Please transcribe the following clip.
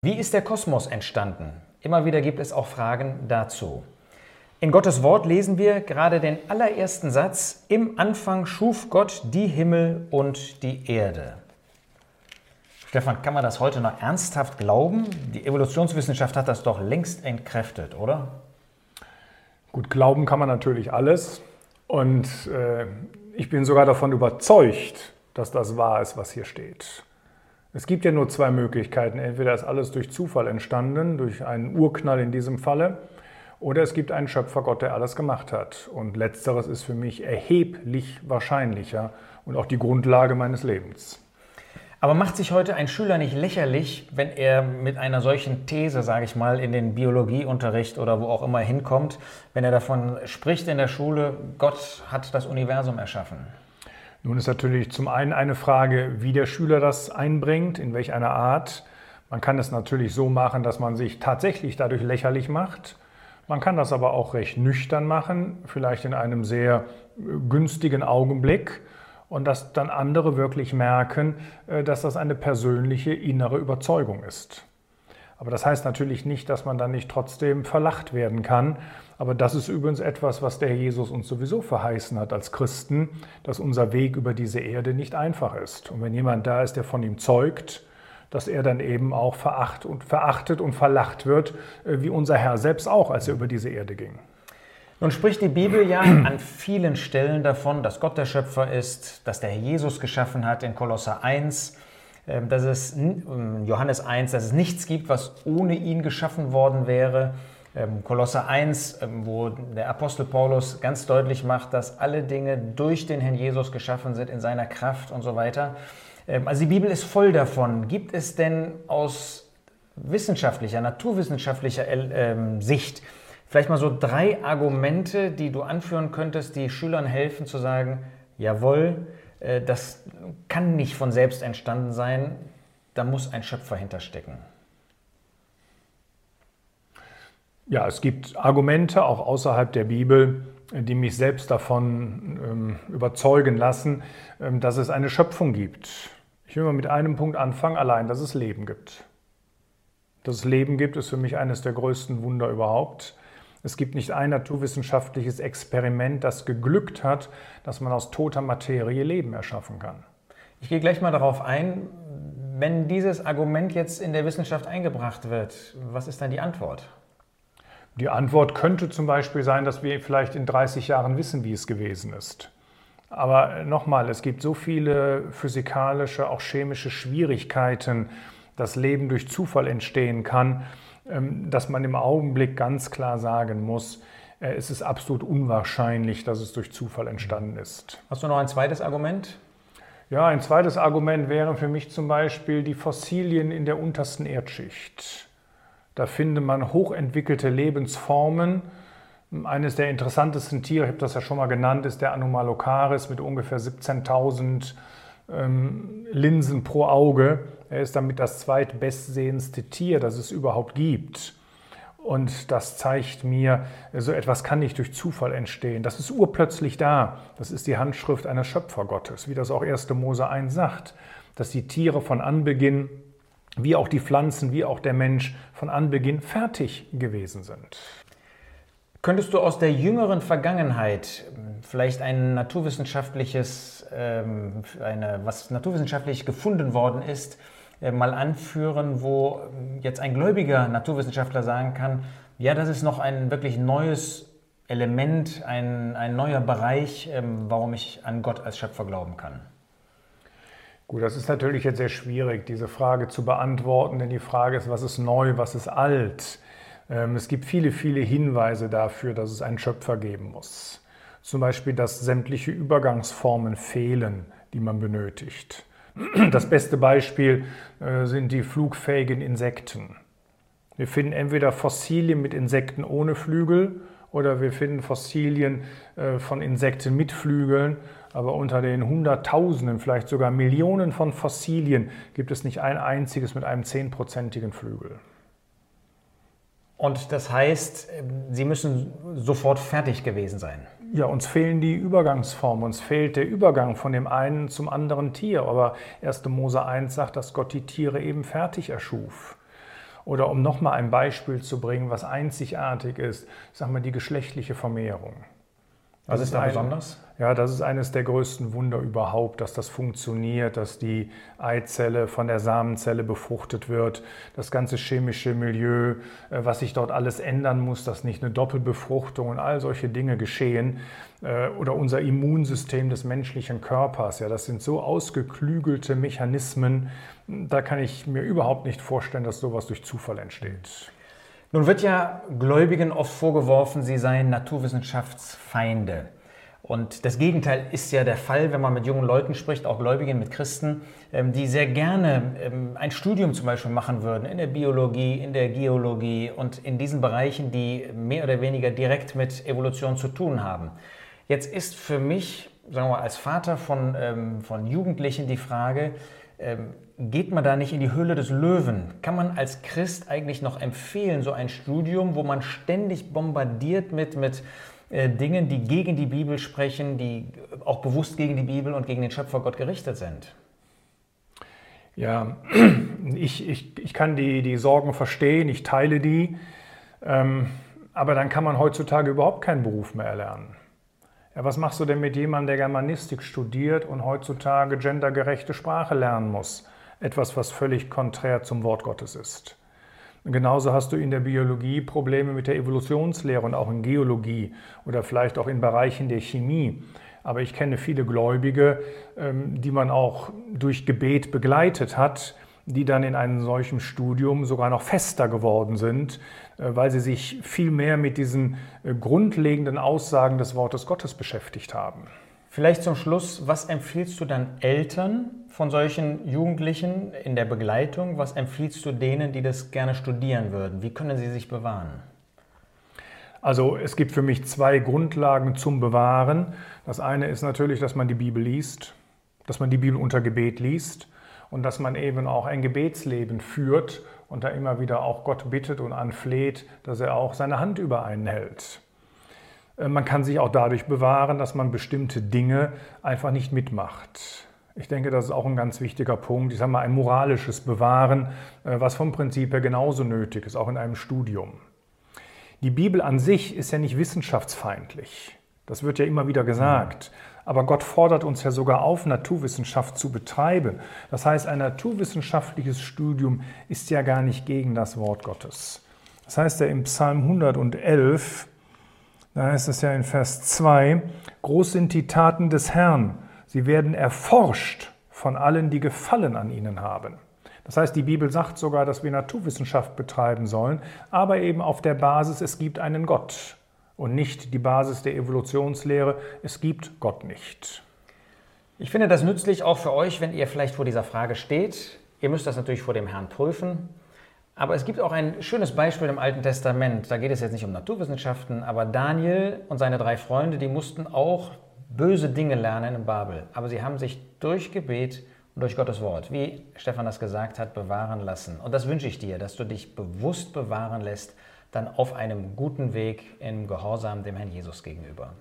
Wie ist der Kosmos entstanden? Immer wieder gibt es auch Fragen dazu. In Gottes Wort lesen wir gerade den allerersten Satz, im Anfang schuf Gott die Himmel und die Erde. Stefan, kann man das heute noch ernsthaft glauben? Die Evolutionswissenschaft hat das doch längst entkräftet, oder? Gut, glauben kann man natürlich alles. Und äh, ich bin sogar davon überzeugt, dass das wahr ist, was hier steht. Es gibt ja nur zwei Möglichkeiten. Entweder ist alles durch Zufall entstanden, durch einen Urknall in diesem Falle, oder es gibt einen Schöpfergott, der alles gemacht hat. Und letzteres ist für mich erheblich wahrscheinlicher und auch die Grundlage meines Lebens. Aber macht sich heute ein Schüler nicht lächerlich, wenn er mit einer solchen These, sage ich mal, in den Biologieunterricht oder wo auch immer hinkommt, wenn er davon spricht in der Schule, Gott hat das Universum erschaffen? Nun ist natürlich zum einen eine Frage, wie der Schüler das einbringt, in welch einer Art. Man kann es natürlich so machen, dass man sich tatsächlich dadurch lächerlich macht. Man kann das aber auch recht nüchtern machen, vielleicht in einem sehr günstigen Augenblick und dass dann andere wirklich merken, äh, dass das eine persönliche innere Überzeugung ist. Aber das heißt natürlich nicht, dass man dann nicht trotzdem verlacht werden kann. Aber das ist übrigens etwas, was der Jesus uns sowieso verheißen hat als Christen, dass unser Weg über diese Erde nicht einfach ist. Und wenn jemand da ist, der von ihm zeugt, dass er dann eben auch veracht und, verachtet und verlacht wird, äh, wie unser Herr selbst auch, als er über diese Erde ging. Nun spricht die Bibel ja an vielen Stellen davon, dass Gott der Schöpfer ist, dass der Herr Jesus geschaffen hat in Kolosser 1, ähm, dass es ähm, Johannes 1, dass es nichts gibt, was ohne ihn geschaffen worden wäre. Ähm, Kolosser 1, wo der Apostel Paulus ganz deutlich macht, dass alle Dinge durch den Herrn Jesus geschaffen sind in seiner Kraft und so weiter. Also die Bibel ist voll davon. Gibt es denn aus wissenschaftlicher, naturwissenschaftlicher Sicht Vielleicht mal so drei Argumente, die du anführen könntest, die Schülern helfen zu sagen, jawohl, das kann nicht von selbst entstanden sein, da muss ein Schöpfer hinterstecken. Ja, es gibt Argumente auch außerhalb der Bibel, die mich selbst davon ähm, überzeugen lassen, ähm, dass es eine Schöpfung gibt. Ich will mal mit einem Punkt anfangen, allein, dass es Leben gibt. Dass es Leben gibt, ist für mich eines der größten Wunder überhaupt. Es gibt nicht ein naturwissenschaftliches Experiment, das geglückt hat, dass man aus toter Materie Leben erschaffen kann. Ich gehe gleich mal darauf ein, wenn dieses Argument jetzt in der Wissenschaft eingebracht wird, was ist dann die Antwort? Die Antwort könnte zum Beispiel sein, dass wir vielleicht in 30 Jahren wissen, wie es gewesen ist. Aber nochmal, es gibt so viele physikalische, auch chemische Schwierigkeiten, dass Leben durch Zufall entstehen kann. Ähm, dass man im Augenblick ganz klar sagen muss, äh, es ist absolut unwahrscheinlich, dass es durch Zufall entstanden ist. Hast du noch ein zweites Argument? Ja, ein zweites Argument wären für mich zum Beispiel die Fossilien in der untersten Erdschicht. Da findet man hochentwickelte Lebensformen. Eines der interessantesten Tiere, ich habe das ja schon mal genannt, ist der Anomalocaris mit ungefähr 17.000 ähm, Linsen pro Auge. Er ist damit das zweitbestsehendste Tier, das es überhaupt gibt. Und das zeigt mir, so etwas kann nicht durch Zufall entstehen. Das ist urplötzlich da. Das ist die Handschrift eines Schöpfergottes, wie das auch 1. Mose 1 sagt, dass die Tiere von Anbeginn, wie auch die Pflanzen, wie auch der Mensch von Anbeginn fertig gewesen sind. Könntest du aus der jüngeren Vergangenheit vielleicht ein naturwissenschaftliches, ähm, eine, was naturwissenschaftlich gefunden worden ist, äh, mal anführen, wo jetzt ein gläubiger Naturwissenschaftler sagen kann, ja, das ist noch ein wirklich neues Element, ein, ein neuer Bereich, ähm, warum ich an Gott als Schöpfer glauben kann? Gut, das ist natürlich jetzt sehr schwierig, diese Frage zu beantworten, denn die Frage ist, was ist neu, was ist alt? Ähm, es gibt viele, viele Hinweise dafür, dass es einen Schöpfer geben muss. Zum Beispiel, dass sämtliche Übergangsformen fehlen, die man benötigt. Das beste Beispiel äh, sind die flugfähigen Insekten. Wir finden entweder Fossilien mit Insekten ohne Flügel oder wir finden Fossilien äh, von Insekten mit Flügeln. Aber unter den Hunderttausenden, vielleicht sogar Millionen von Fossilien gibt es nicht ein einziges mit einem zehnprozentigen Flügel. Und das heißt, Sie müssen sofort fertig gewesen sein. Ja, uns fehlen die Übergangsformen, uns fehlt der Übergang von dem einen zum anderen Tier. Aber 1. Mose 1 sagt, dass Gott die Tiere eben fertig erschuf. Oder um nochmal ein Beispiel zu bringen, was einzigartig ist, sagen wir die geschlechtliche Vermehrung. Was ist da ein, besonders? Ja, das ist eines der größten Wunder überhaupt, dass das funktioniert, dass die Eizelle von der Samenzelle befruchtet wird, das ganze chemische Milieu, äh, was sich dort alles ändern muss, dass nicht eine Doppelbefruchtung und all solche Dinge geschehen. Äh, oder unser Immunsystem des menschlichen Körpers, ja, das sind so ausgeklügelte Mechanismen, da kann ich mir überhaupt nicht vorstellen, dass sowas durch Zufall entsteht. Nun wird ja Gläubigen oft vorgeworfen, sie seien Naturwissenschaftsfeinde. Und das Gegenteil ist ja der Fall, wenn man mit jungen Leuten spricht, auch Gläubigen, mit Christen, ähm, die sehr gerne ähm, ein Studium zum Beispiel machen würden in der Biologie, in der Geologie und in diesen Bereichen, die mehr oder weniger direkt mit Evolution zu tun haben. Jetzt ist für mich, sagen wir mal, als Vater von, ähm, von Jugendlichen die Frage, geht man da nicht in die Höhle des Löwen? Kann man als Christ eigentlich noch empfehlen, so ein Studium, wo man ständig bombardiert mit, mit äh, Dingen, die gegen die Bibel sprechen, die auch bewusst gegen die Bibel und gegen den Schöpfer Gott gerichtet sind? Ja, ich, ich, ich kann die, die Sorgen verstehen, ich teile die, ähm, aber dann kann man heutzutage überhaupt keinen Beruf mehr erlernen. Ja, was machst du denn mit jemandem, der Germanistik studiert und heutzutage gendergerechte Sprache lernen muss? etwas, was völlig konträr zum Wort Gottes ist. Genauso hast du in der Biologie Probleme mit der Evolutionslehre und auch in Geologie oder vielleicht auch in Bereichen der Chemie. Aber ich kenne viele Gläubige, ähm, die man auch durch Gebet begleitet hat, die dann in einem solchen Studium sogar noch fester geworden sind, äh, weil sie sich viel mehr mit diesen äh, grundlegenden Aussagen des Wortes Gottes beschäftigt haben. Vielleicht zum Schluss, was empfiehlst du dann Eltern von solchen Jugendlichen in der Begleitung? Was empfiehlst du denen, die das gerne studieren würden? Wie können sie sich bewahren? Also es gibt für mich zwei Grundlagen zum Bewahren. Das eine ist natürlich, dass man die Bibel liest, dass man die Bibel unter Gebet liest und dass man eben auch ein Gebetsleben führt und da immer wieder auch Gott bittet und anfleht, dass er auch seine Hand über einen hält. Äh, man kann sich auch dadurch bewahren, dass man bestimmte Dinge einfach nicht mitmacht. Ich denke, das ist auch ein ganz wichtiger Punkt. Ich sage mal, ein moralisches Bewahren, äh, was vom Prinzip her genauso nötig ist, auch in einem Studium. Die Bibel an sich ist ja nicht wissenschaftsfeindlich. Das wird ja immer wieder gesagt. Aber Gott fordert uns ja sogar auf, Naturwissenschaft zu betreiben. Das heißt, ein naturwissenschaftliches Studium ist ja gar nicht gegen das Wort Gottes. Das heißt ja im Psalm 111, da heißt es ja in Vers 2, groß sind die Taten des Herrn, sie werden erforscht von allen, die Gefallen an ihnen haben. Das heißt, die Bibel sagt sogar, dass wir Naturwissenschaft betreiben sollen, aber eben auf der Basis, es gibt einen Gott und nicht die Basis der Evolutionslehre, es gibt Gott nicht. Ich finde das nützlich auch für euch, wenn ihr vielleicht vor dieser Frage steht. Ihr müsst das natürlich vor dem Herrn prüfen. Aber es gibt auch ein schönes Beispiel im Alten Testament. Da geht es jetzt nicht um Naturwissenschaften, aber Daniel und seine drei Freunde, die mussten auch böse Dinge lernen in Babel. Aber sie haben sich durch Gebet und durch Gottes Wort, wie Stefan das gesagt hat, bewahren lassen. Und das wünsche ich dir, dass du dich bewusst bewahren lässt, dann auf einem guten Weg im Gehorsam dem Herrn Jesus gegenüber.